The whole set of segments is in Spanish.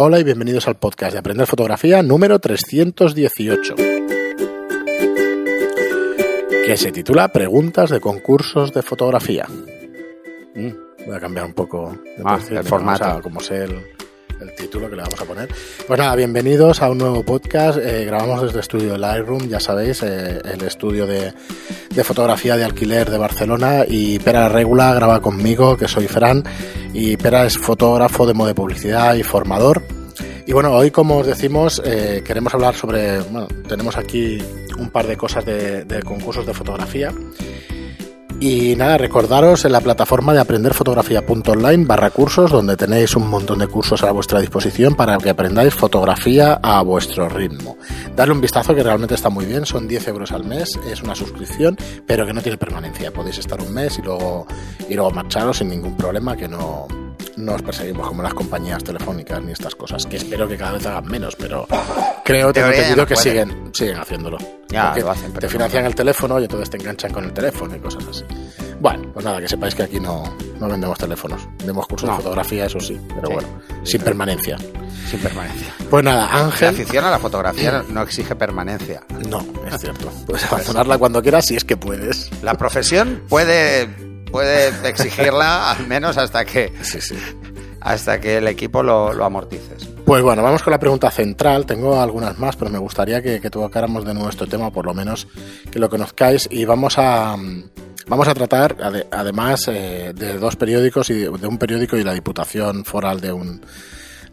Hola y bienvenidos al podcast de Aprender Fotografía número 318, que se titula Preguntas de concursos de fotografía. Mm, voy a cambiar un poco Ah, el formato. como sé el, el título que le vamos a poner. Pues nada, bienvenidos a un nuevo podcast. Eh, grabamos desde estudio Lightroom, ya sabéis, eh, el estudio de, fotografía de alquiler de Barcelona. Y Pera Regula graba conmigo, que soy Fran. Y Pera es fotógrafo de modo de publicidad y formador. Y bueno, hoy, como os decimos, eh, queremos hablar sobre. Bueno, tenemos aquí un par de cosas de concursos de fotografía. Y nada, recordaros en la plataforma de aprenderfotografía.online barra cursos, donde tenéis un montón de cursos a vuestra disposición para que aprendáis fotografía a vuestro ritmo. Darle un vistazo que realmente está muy bien, son 10 euros al mes, es una suscripción, pero que no tiene permanencia. Podéis estar un mes y luego, y luego marcharos sin ningún problema, que no, no os perseguimos como las compañías telefónicas ni estas cosas, que espero que cada vez hagan menos, pero creo, tengo entendido que siguen, siguen haciéndolo. Ya, lo hacen, pero te no. financian el teléfono y entonces te enganchan con el teléfono y cosas así. Bueno, pues nada, que sepáis que aquí no, no vendemos teléfonos. Vendemos cursos No. de fotografía, eso sí, pero Sí. bueno, sin permanencia. Sin permanencia. Pues nada, La Ángel. afición a la fotografía no exige permanencia. No, es cierto. Puedes abandonarla cuando quieras si es que puedes. La profesión puede, puede exigirla al menos hasta que, Sí, sí. hasta que el equipo lo, lo amortices. Pues bueno, vamos con la pregunta central. Tengo algunas más, pero me gustaría que, que tocáramos de nuevo este tema, por lo menos que lo conozcáis. Y vamos a, vamos a tratar, ade- además, eh, de dos periódicos, y de, de un periódico y la Diputación Foral de un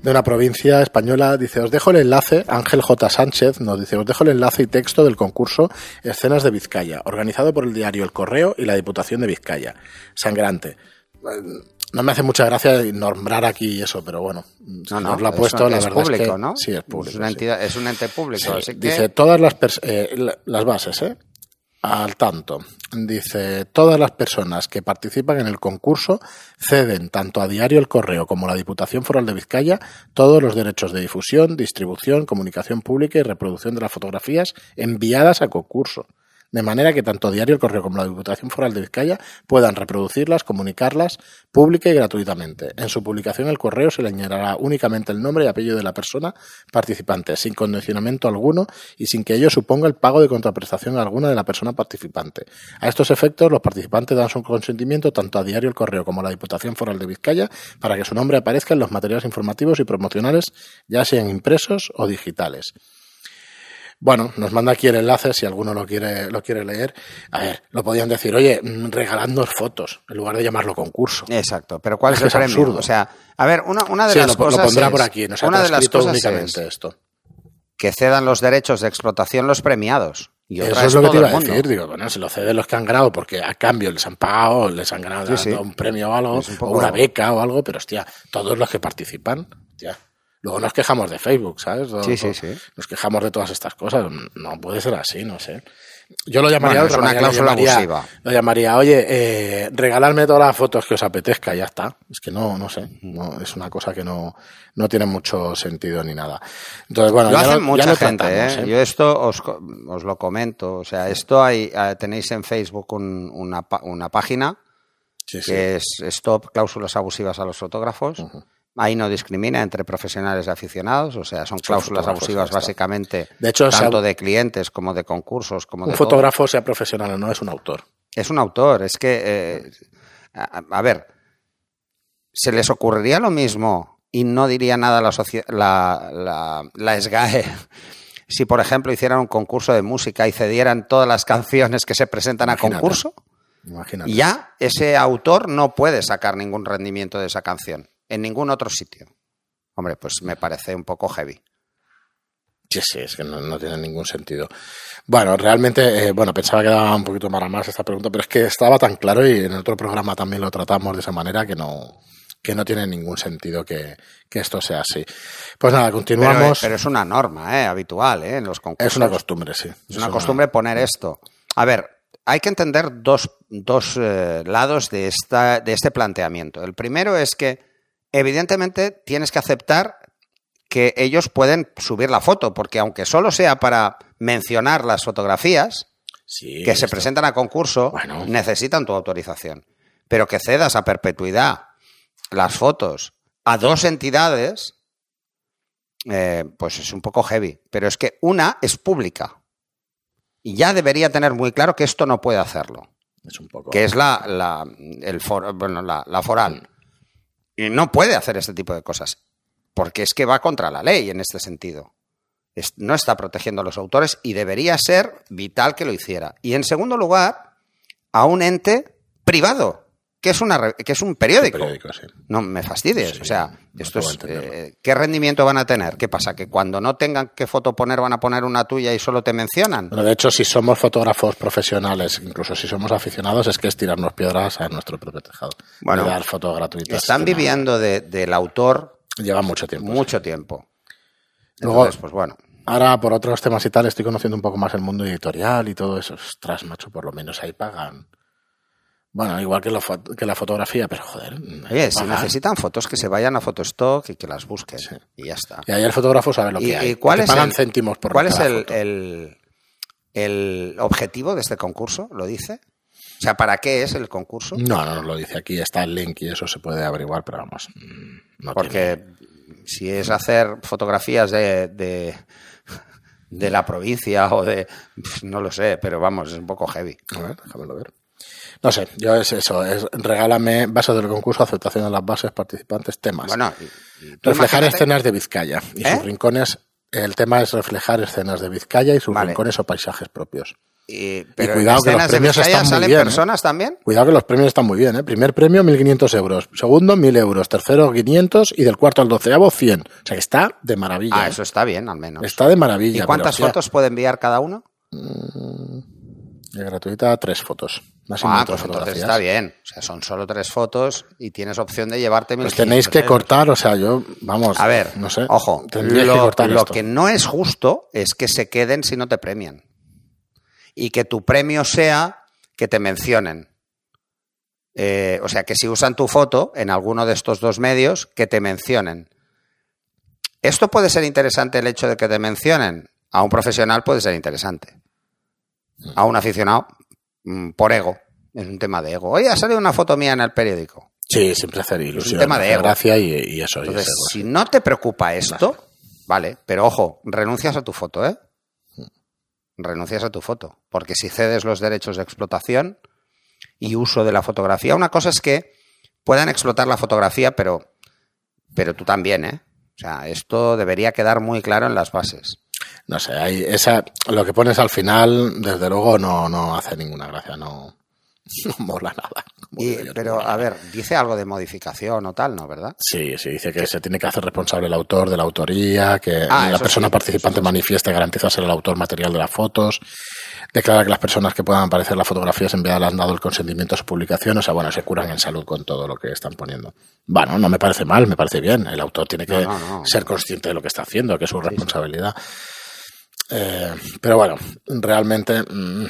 de una provincia española. Dice, os dejo el enlace, Ángel J. Sánchez nos dice, os dejo el enlace y texto del concurso Escenas de Vizcaya, organizado por el diario El Correo y la Diputación de Vizcaya. Sangrante. No me hace mucha gracia nombrar aquí eso, pero bueno, No, no, nos lo ha es- puesto, la es verdad público, es que ¿no? sí es público. Es, una sí. entidad, es un ente público. Sí, así que- Dice todas las eh, la- las bases, ¿eh? Al tanto. Dice todas las personas que participan en el concurso ceden tanto a Diario El Correo como a la Diputación Foral de Vizcaya todos los derechos de difusión, distribución, comunicación pública y reproducción de las fotografías enviadas a concurso. De manera que tanto Diario El Correo como la Diputación Foral de Vizcaya puedan reproducirlas, comunicarlas pública y gratuitamente. En su publicación el correo se le añadirá únicamente el nombre y apellido de la persona participante, sin condicionamiento alguno y sin que ello suponga el pago de contraprestación alguna de la persona participante. A estos efectos, los participantes dan su consentimiento tanto a Diario El Correo como a la Diputación Foral de Vizcaya para que su nombre aparezca en los materiales informativos y promocionales, ya sean impresos o digitales. Bueno, nos manda aquí el enlace si alguno lo quiere, lo quiere leer. A ver, lo podían decir, oye, mm, regaladnos fotos, en lugar de llamarlo concurso. Exacto, pero ¿cuál es, el premio? absurdo. O sea, a ver, una, una de Sí, las lo, lo cosas pondrá es- por aquí, no se ha una de las cosas únicamente es esto. que cedan los derechos de explotación los premiados. Y Eso es lo que te iba a decir, digo, bueno, se lo ceden los que han ganado porque a cambio les han pagado, les han ganado Sí, sí. un premio o algo, un o una beca o algo, pero hostia, todos los que participan, hostia. Luego nos quejamos de Facebook, ¿sabes? Sí, sí, sí. Nos quejamos de todas estas cosas. No puede ser así, no sé. Yo lo llamaría Bueno, una cláusula llamaría- abusiva. Lo llamaría, oye, eh, regalarme todas las fotos que os apetezca, ya está. Es que no, no sé. No, es una cosa que no, no tiene mucho sentido ni nada. Entonces, bueno, Lo ya hacen mucha gente, tratamos, ¿eh? Yo esto os, lo comento. O sea, esto hay, eh, tenéis en Facebook un- una, una página Sí, sí. que es Stop Cláusulas Abusivas a los Fotógrafos. Ahí no discrimina entre profesionales y aficionados, o sea, son cláusulas abusivas básicamente De hecho, tanto de clientes como de concursos, como un de todo. fotógrafo, sea profesional o no, es un autor. Es un autor, es que, eh, a, a ver, ¿se les ocurriría lo mismo y no diría nada la, la, la, la SGAE si, por ejemplo, hicieran un concurso de música y cedieran todas las canciones que se presentan Imagínate. a concurso? Imagínate. Ya ese autor no puede sacar ningún rendimiento de esa canción en ningún otro sitio. Hombre, pues me parece un poco heavy. Sí, sí, es que no, no tiene ningún sentido. Bueno, realmente, eh, bueno, pensaba que daba un poquito para más esta pregunta, pero es que estaba tan claro y en otro programa también lo tratamos de esa manera que no, que no tiene ningún sentido que, que esto sea así. Pues nada, continuamos. pero es una norma ¿eh? habitual ¿eh? en los concursos. es una costumbre, sí. Es una costumbre poner esto. A ver, hay que entender dos, dos eh, lados de, esta, de este planteamiento. El primero es que, evidentemente, tienes que aceptar que ellos pueden subir la foto, porque aunque solo sea para mencionar las fotografías Sí, que se presentan a concurso, Bueno. necesitan tu autorización. Pero que cedas a perpetuidad las fotos a dos entidades, eh, pues es un poco heavy. Pero es que una es pública. Y ya debería tener muy claro que esto no puede hacerlo. Es un poco. Que es la, la, el for- bueno, la, la foral. No puede hacer este tipo de cosas. Porque es que va contra la ley en este sentido. Es- no está protegiendo a los autores y debería ser vital que lo hiciera. Y en segundo lugar, a un ente privado, que es, una, que es un periódico. periódico, sí. No me fastidies. Sí, o sea, no esto es, eh, ¿qué rendimiento van a tener? ¿Qué pasa? ¿Que cuando no tengan qué foto poner van a poner una tuya y solo te mencionan? Bueno, de hecho, si somos fotógrafos profesionales, incluso si somos aficionados, es que es tirarnos piedras a nuestro propio tejado. Bueno, Y dar fotos gratuitas. Están que viviendo de- del autor Lleva mucho tiempo. sí. mucho tiempo. Luego- Entonces, pues bueno. Ahora, por otros temas y tal, estoy conociendo un poco más el mundo editorial y todo eso. Ostras, macho, por lo menos ahí pagan. Bueno, igual que, lo fo- que la fotografía, pero joder. Oye, si necesitan fotos, que se vayan a Photostock y que las busquen. Sí. Y ya está. Y ahí el fotógrafo sabe lo ¿Y, que hay. y cuál es pagan el, céntimos por cuál es el, foto. el, el objetivo de este concurso? ¿Lo dice? O sea, ¿para qué es el concurso? No, no lo dice aquí, está el link y eso se puede averiguar, pero vamos. mm, tiene- Porque si es hacer fotografías de, de, de la provincia o de... No lo sé, pero vamos, es un poco heavy. A ver, déjamelo ver. No sé, yo es eso, es regálame bases del concurso, aceptación de las bases, participantes, temas. Bueno, y- y reflejar imagínate- escenas de Vizcaya y ¿Eh? sus rincones. El tema es reflejar escenas de Vizcaya y sus Vale. rincones o paisajes propios. y- pero en cuidado que los premios están muy bien, ¿eh? personas también. Cuidado que los premios están muy bien, ¿eh? Primer premio, 1.500 euros. Segundo, 1.000 euros. Tercero, 500. Y del cuarto al doceavo, 100. O sea que está de maravilla. Ah, ¿eh? eso está bien, al menos. Está de ¿Y maravilla. cuántas pero, hostia, fotos puede enviar cada uno? de gratuita, tres fotos. Ah, pues pues entonces está bien. O sea, son solo tres fotos y tienes opción de llevarte Pues 1.500 tenéis que euros. cortar, o sea, yo, vamos. A ver, no sé. ojo, lo, que cortar lo esto. que no es justo es que se queden si no te premian. Y que tu premio sea que te mencionen. Eh, o sea, que si usan tu foto en alguno de estos dos medios, que te mencionen. Esto puede ser interesante el hecho de que te mencionen. A un profesional puede ser interesante. A un aficionado, por ego. Es un tema de ego. Oye, ha salido una foto mía en el periódico. Sí, siempre hacer ilusión. tema de ego. gracia y, y eso. Entonces, ego, si no te preocupa esto, vale, pero ojo, renuncias a tu foto, ¿eh? Renuncias a tu foto. Porque si cedes los derechos de explotación y uso de la fotografía, una cosa es que puedan explotar la fotografía, pero, pero tú también, ¿eh? O sea, esto debería quedar muy claro en las bases. No sé, hay esa, lo que pones al final, desde luego, no, no hace ninguna gracia, no, no mola nada. Y- pero, a ver, dice algo de modificación o tal, ¿no? ¿Verdad? Sí, sí, dice que se tiene que hacer responsable el autor de la autoría, que Ah, la persona sí, participante sí. manifieste y garantiza ser el autor material de las fotos, declara que las personas que puedan aparecer en las fotografías enviadas han dado el consentimiento a su publicación, o sea, bueno, se curan en salud con todo lo que están poniendo. Bueno, no me parece mal, me parece bien. El autor tiene que No, no, no. ser consciente de lo que está haciendo, que es su responsabilidad. Eh, pero bueno, realmente mm,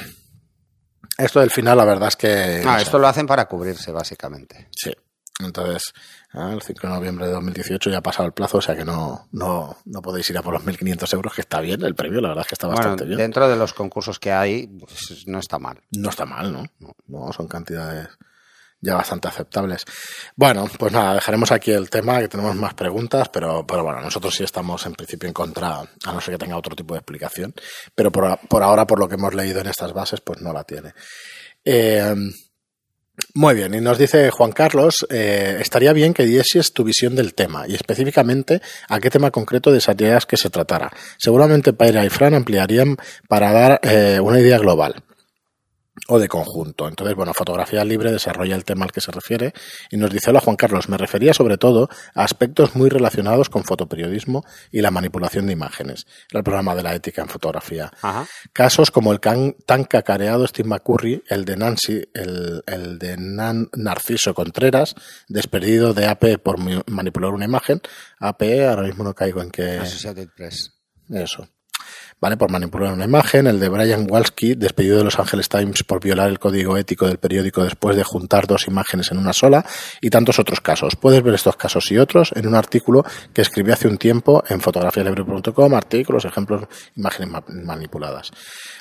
esto del final, la verdad es que... no Ah, sé. esto lo hacen para cubrirse, básicamente. Sí. Entonces, ah, el 5 de noviembre de 2018 ya ha pasado el plazo, o sea que no, no, no podéis ir a por los 1.500 euros, que está bien el premio, la verdad es que está Bueno, bastante bien. dentro de los concursos que hay, pues, no está mal. No está mal, ¿no? ¿no? Son cantidades ya bastante aceptables. Bueno, pues nada, dejaremos aquí el tema, que tenemos más preguntas, pero, pero bueno, nosotros sí estamos en principio en contra, a no ser que tenga otro tipo de explicación, pero por, por ahora, por lo que hemos leído en estas bases, pues no la tiene. Eh, muy bien, y nos dice Juan Carlos, eh, estaría bien que dieses tu visión del tema y específicamente a qué tema concreto desearías que se tratara. Seguramente Paira y Fran ampliarían para dar eh, una idea global o de conjunto. Entonces, bueno, Fotografía Libre desarrolla el tema al que se refiere y nos dice, hola Juan Carlos, me refería sobre todo a aspectos muy relacionados con fotoperiodismo y la manipulación de imágenes. Era el programa de la ética en fotografía. Ajá. Casos como el can- tan cacareado Steve McCurry, el de Nancy, el, el de Nan Narciso Contreras, despedido de AP por manipular una imagen. AP, ahora mismo no caigo en qué... Associated Press. Eso. ¿Vale? Por manipular una imagen. El de Brian Walsky, despedido de Los Angeles Times por violar el código ético del periódico después de juntar dos imágenes en una sola. Y tantos otros casos. Puedes ver estos casos y otros en un artículo que escribí hace un tiempo en fotografialibre.com, artículos, ejemplos, imágenes ma- manipuladas. A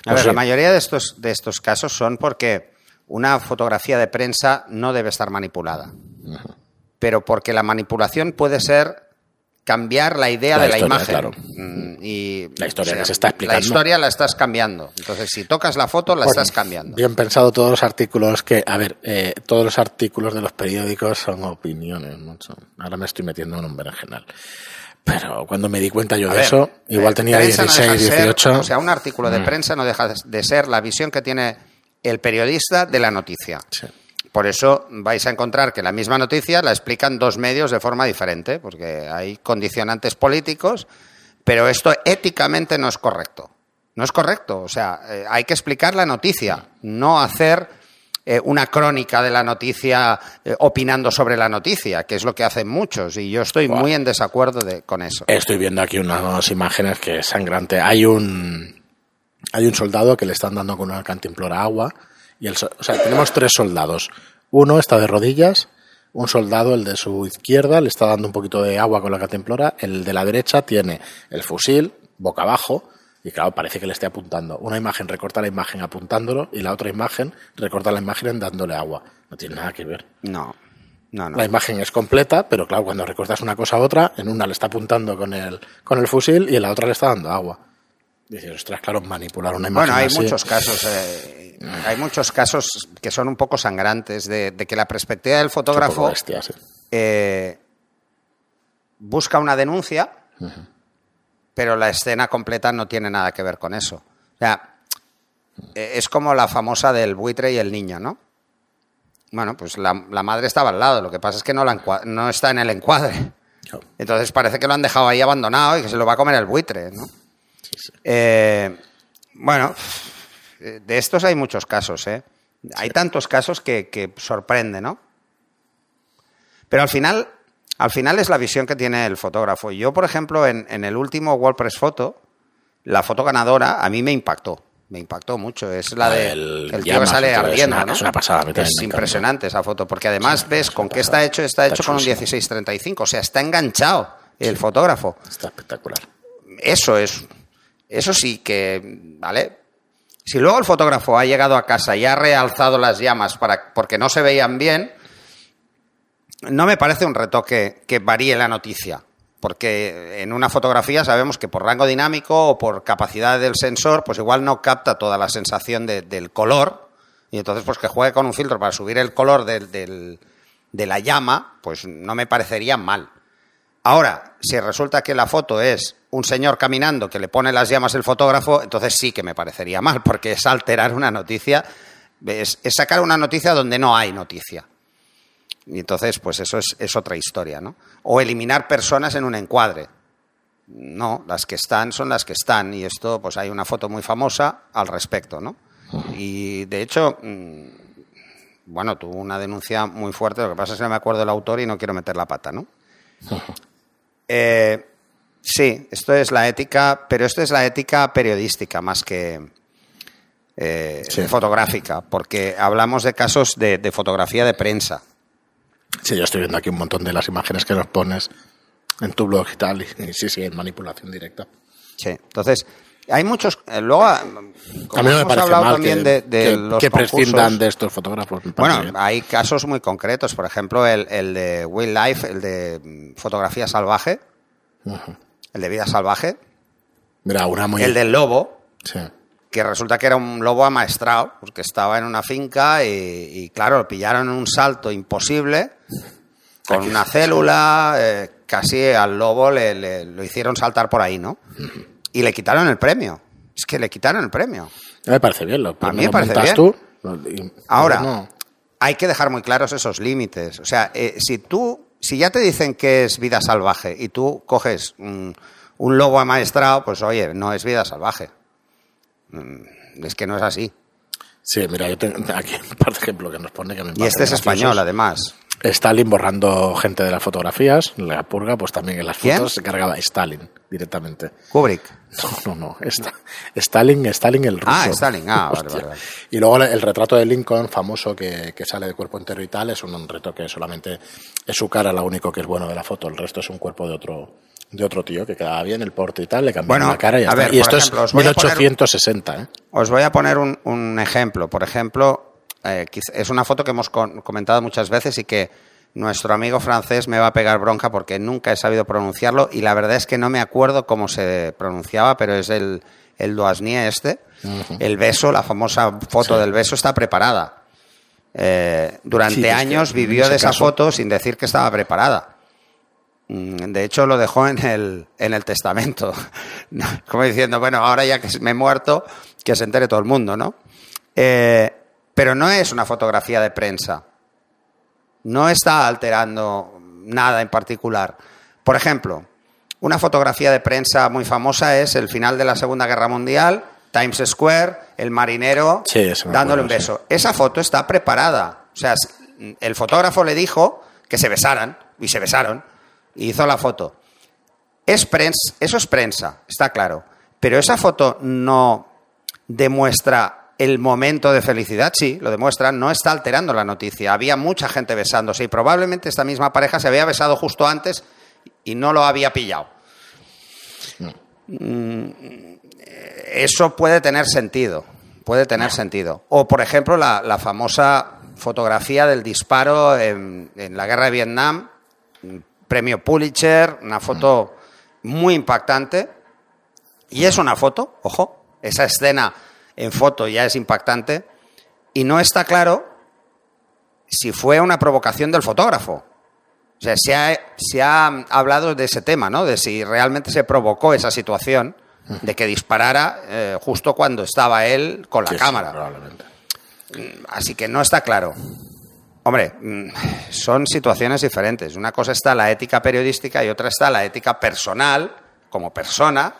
Pues ver, sí, la mayoría de estos, de estos casos son porque una fotografía de prensa no debe estar manipulada. Pero porque la manipulación puede ser cambiar la idea La de la imagen. claro. Mm, Y, La historia que se está explicando. La historia la estás cambiando. Entonces, si tocas la foto, la Bueno, estás cambiando. Bien pensado todos los artículos que, a ver, eh, todos los artículos de los periódicos son opiniones, macho. Ahora me estoy metiendo en un berenjenal. Pero cuando me di cuenta yo A de ver, eso, igual eh, tenía prensa no 16, deja de ser- 18. o sea, un artículo de Mm. prensa no deja de ser la visión que tiene el periodista de la noticia. Sí. Por eso vais a encontrar que la misma noticia la explican dos medios de forma diferente, porque hay condicionantes políticos, pero esto éticamente no es correcto. No es correcto. O sea, eh, hay que explicar la noticia, no hacer eh, una crónica de la noticia eh, opinando sobre la noticia, que es lo que hacen muchos, y yo estoy muy en desacuerdo de- con eso. Estoy viendo aquí unas imágenes que es sangrante. Hay un hay un soldado que le están dando con una cantimplora agua y el o sea, tenemos tres soldados. Uno está de rodillas, un soldado, el de su izquierda, le está dando un poquito de agua con la cantimplora, el de la derecha tiene el fusil boca abajo y claro, parece que le esté apuntando. Una imagen recorta la imagen apuntándolo y la otra imagen recorta la imagen dándole agua. No tiene nada que ver. No, no, no. La imagen es completa, pero claro, cuando recortas una cosa a otra, en una le está apuntando con el, con el fusil y en la otra le está dando agua. Dices, ostras, claro, manipular una imagen Bueno, hay así- muchos casos, eh, hay muchos casos que son un poco sangrantes de, de que la perspectiva del fotógrafo bestia, sí. eh, busca una denuncia, pero la escena completa no tiene nada que ver con eso. O sea, eh, es como la famosa del buitre y el niño, ¿no? Bueno, pues la, la madre estaba al lado, lo que pasa es que no, la no está en el encuadre. Entonces parece que lo han dejado ahí abandonado y que se lo va a comer el buitre, ¿no? Eh, bueno, de estos hay muchos casos, ¿eh? Hay tantos casos que, que sorprende, ¿no? Pero al final, al final es la visión que tiene el fotógrafo. Yo, por ejemplo, en, en el último WordPress Photo, la foto ganadora a mí me impactó. Me impactó mucho. Es la de El el tío que sale tío, es ardiendo. una- ¿no? es una pasada, Es impresionante esa foto, porque además ves es con qué está hecho. Está Está hecho con un chulísimo. 1635. O sea, está enganchado el fotógrafo Está espectacular. eso es eso sí que vale si luego el fotógrafo ha llegado a casa y ha realzado las llamas para porque no se veían bien no me parece un retoque que varíe la noticia porque en una fotografía sabemos que por rango dinámico o por capacidad del sensor pues igual no capta toda la sensación de- del color y entonces pues que juegue con un filtro para subir el color de la llama pues no me parecería mal. Ahora, si resulta que la foto es un señor caminando que le pone las llamas el fotógrafo, entonces sí que me parecería mal, porque es alterar una noticia, es, es sacar una noticia donde no hay noticia. Y entonces, pues eso es, es otra historia, ¿no? O eliminar personas en un encuadre. No, las que están son las que están. Y esto, pues hay una foto muy famosa al respecto, ¿no? Y de hecho, mm, bueno, tuvo una denuncia muy fuerte. Lo que pasa es que no me acuerdo del autor y no quiero meter la pata, ¿no? Eh, sí, esto es la ética, pero esto es la ética periodística más que eh, Sí. fotográfica, porque hablamos de casos de, de fotografía de prensa. Sí, yo estoy viendo aquí un montón de las imágenes que nos pones en tu blog y tal. Y, sí, sí, en manipulación directa. Sí, entonces hay muchos. eh, luego, ah, como a mí no hemos hablado mal también que, de, de que- los que prescindan de estos fotógrafos. Bueno, bien. hay casos muy concretos, por ejemplo, el, el de Wildlife, el de mm, fotografía salvaje, Ujú. El de vida salvaje, Mira, una muy... el del lobo, Sí. que resulta que era un lobo amaestrado, porque estaba en una finca y, y, claro, lo pillaron en un salto imposible, con una célula, eh, casi al lobo le, le- lo hicieron saltar por ahí, ¿no? Y le quitaron el premio. Es que le quitaron el premio. A mí me parece bien. Lo, A mí me parece bien. tú. y- Ahora, no. hay que dejar muy claros esos límites. O sea, eh, si tú, si ya te dicen que es vida salvaje y tú coges un, un lobo amaestrado, pues oye, no es vida salvaje. Mm, Es que no es así. Sí, mira, yo tengo aquí un par de ejemplos que nos pone que me Y este es graciosos. español, además. Stalin borrando gente de las fotografías, la purga, pues también en las ¿Quién? fotos se cargaba Stalin directamente. Kubrick. No, no, no. Stalin, Stalin el ruso. Ah, Stalin. Ah, vale, Hostia. vale, vale. Y luego el retrato de Lincoln, famoso, que, que sale de cuerpo entero y tal, es un, un reto que solamente es su cara lo único que es bueno de la foto. El resto es un cuerpo de otro de otro tío que quedaba bien el porte y tal, le cambiaron Bueno, la cara y ya a está. ver, y esto ejemplo, es voy a poner- 1860, ¿eh? Os voy a poner un, un ejemplo. Por ejemplo, eh, es una foto que hemos comentado muchas veces y que nuestro amigo francés me va a pegar bronca porque nunca he sabido pronunciarlo y la verdad es que no me acuerdo cómo se pronunciaba, pero es el, el Doasnie este. El beso, la famosa foto del beso está preparada. Eh, durante Sí, es que años vivió de esa caso- foto sin decir que estaba preparada. Mm, De hecho, lo dejó en el, en el testamento. Como diciendo, bueno, ahora ya que me he muerto, que se entere todo el mundo, ¿no? Eh, pero no es una fotografía de prensa. No está alterando nada en particular. Por ejemplo, una fotografía de prensa muy famosa es el final de la Segunda Guerra Mundial, Times Square, el marinero Sí, dándole un beso. Esa foto está preparada. O sea, el fotógrafo le dijo que se besaran y se besaron y hizo la foto. Es prens- eso es prensa, está claro. Pero esa foto no demuestra el momento de felicidad, sí, lo demuestra, no está alterando la noticia. Había mucha gente besándose y probablemente esta misma pareja se había besado justo antes y no lo había pillado. Mm, Eso puede tener sentido, puede tener sentido. O, por ejemplo, la, la famosa fotografía del disparo en, en la guerra de Vietnam, premio Pulitzer, una foto muy impactante. Y es una foto, ojo, esa escena en foto ya es impactante. Y no está claro si fue una provocación del fotógrafo. O sea, se ha, se ha hablado de ese tema, ¿no? De si realmente se provocó esa situación de que disparara eh, justo cuando estaba él con la Sí, cámara. probablemente. Así que no está claro. Hombre, mm, son situaciones diferentes. Una cosa está la ética periodística y otra está la ética personal, como persona,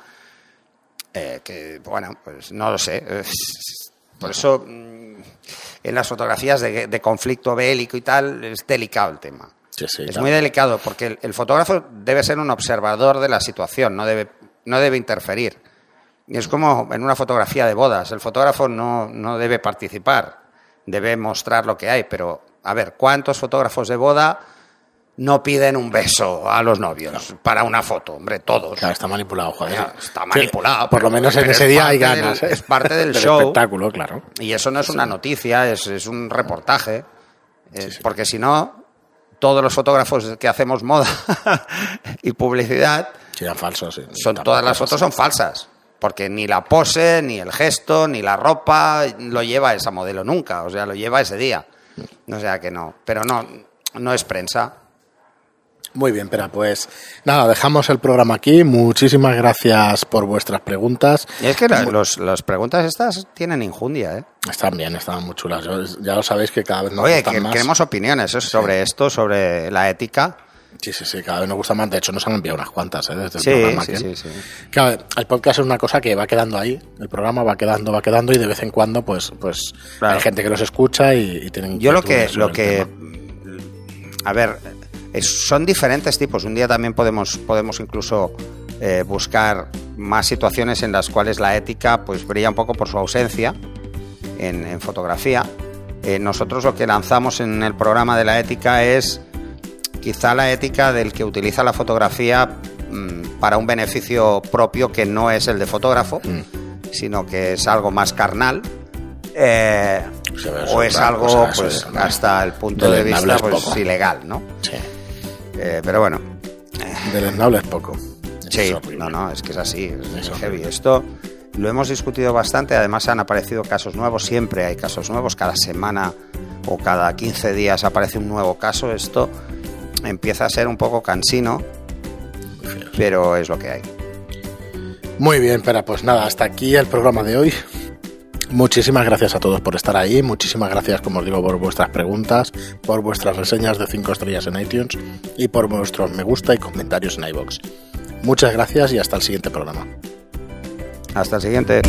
eh, que, bueno, pues no lo sé. Es- Por eso, mm, en las fotografías de, de conflicto bélico y tal, es delicado el tema. Sí, sí, es claro. muy delicado porque el, el fotógrafo debe ser un observador de la situación, no debe, no debe interferir. Y es como en una fotografía de bodas, el fotógrafo no, no debe participar, debe mostrar lo que hay, pero a ver, ¿cuántos fotógrafos de boda no piden un beso a los novios para una foto? Hombre, todos. Claro, está manipulado, joder. Está Sí, manipulado, Por lo menos en ese es día hay parte del- ganas. ¿eh? es parte del show. espectáculo, claro. Y eso no es una noticia, es, es un reportaje. Eh, Porque si no, todos los fotógrafos que hacemos moda y publicidad, Serían falsos. sí. son, todas las fotos son falsas. Porque ni la pose, ni el gesto, ni la ropa lo lleva esa modelo nunca. O sea, lo lleva ese día. O sea que no. Pero no, no es prensa. Muy bien, pero pues nada, dejamos el programa aquí. Muchísimas gracias por vuestras preguntas. Y es que la- los- las preguntas estas tienen injundia, ¿eh? Están bien, están muy chulas. Yo- ya lo sabéis que cada vez nos Oye, gustan que más. queremos opiniones ¿eh? sobre esto, sobre la ética. Sí, sí, sí, cada vez nos gusta más. De hecho, nos han enviado unas cuantas, ¿eh? Desde el Sí, programa. sí, sí, sí. Claro, el podcast es una cosa que va quedando ahí. El programa va quedando, va quedando y de vez en cuando, pues, pues Claro. hay gente que los escucha y, y tienen. Yo lo que, lo que, a ver, es- son diferentes tipos. Un día también podemos, podemos incluso eh, buscar más situaciones en las cuales la ética, pues, brilla un poco por su ausencia en, en fotografía. Eh, nosotros lo que lanzamos en el programa de la ética es quizá la ética del que utiliza la fotografía mm, para un beneficio propio que no es el de fotógrafo, Mm. sino que es algo más carnal. eh, o es algo pues hasta el punto de vista es pues poco. ilegal, ¿no? Sí. Eh, pero bueno, Deleznable es poco. Sí, es no, no, es que es así, es heavy. Esto lo hemos discutido bastante, además han aparecido casos nuevos, siempre hay casos nuevos, cada semana o cada 15 días aparece un nuevo caso, esto empieza a ser un poco cansino, pero es lo que hay. Muy bien, pero pues nada, hasta aquí el programa de hoy. Muchísimas gracias a todos por estar ahí, muchísimas gracias, como os digo, por vuestras preguntas, por vuestras reseñas de 5 estrellas en iTunes y por vuestros me gusta y comentarios en iBox. Muchas gracias y hasta el siguiente programa. Hasta el siguiente.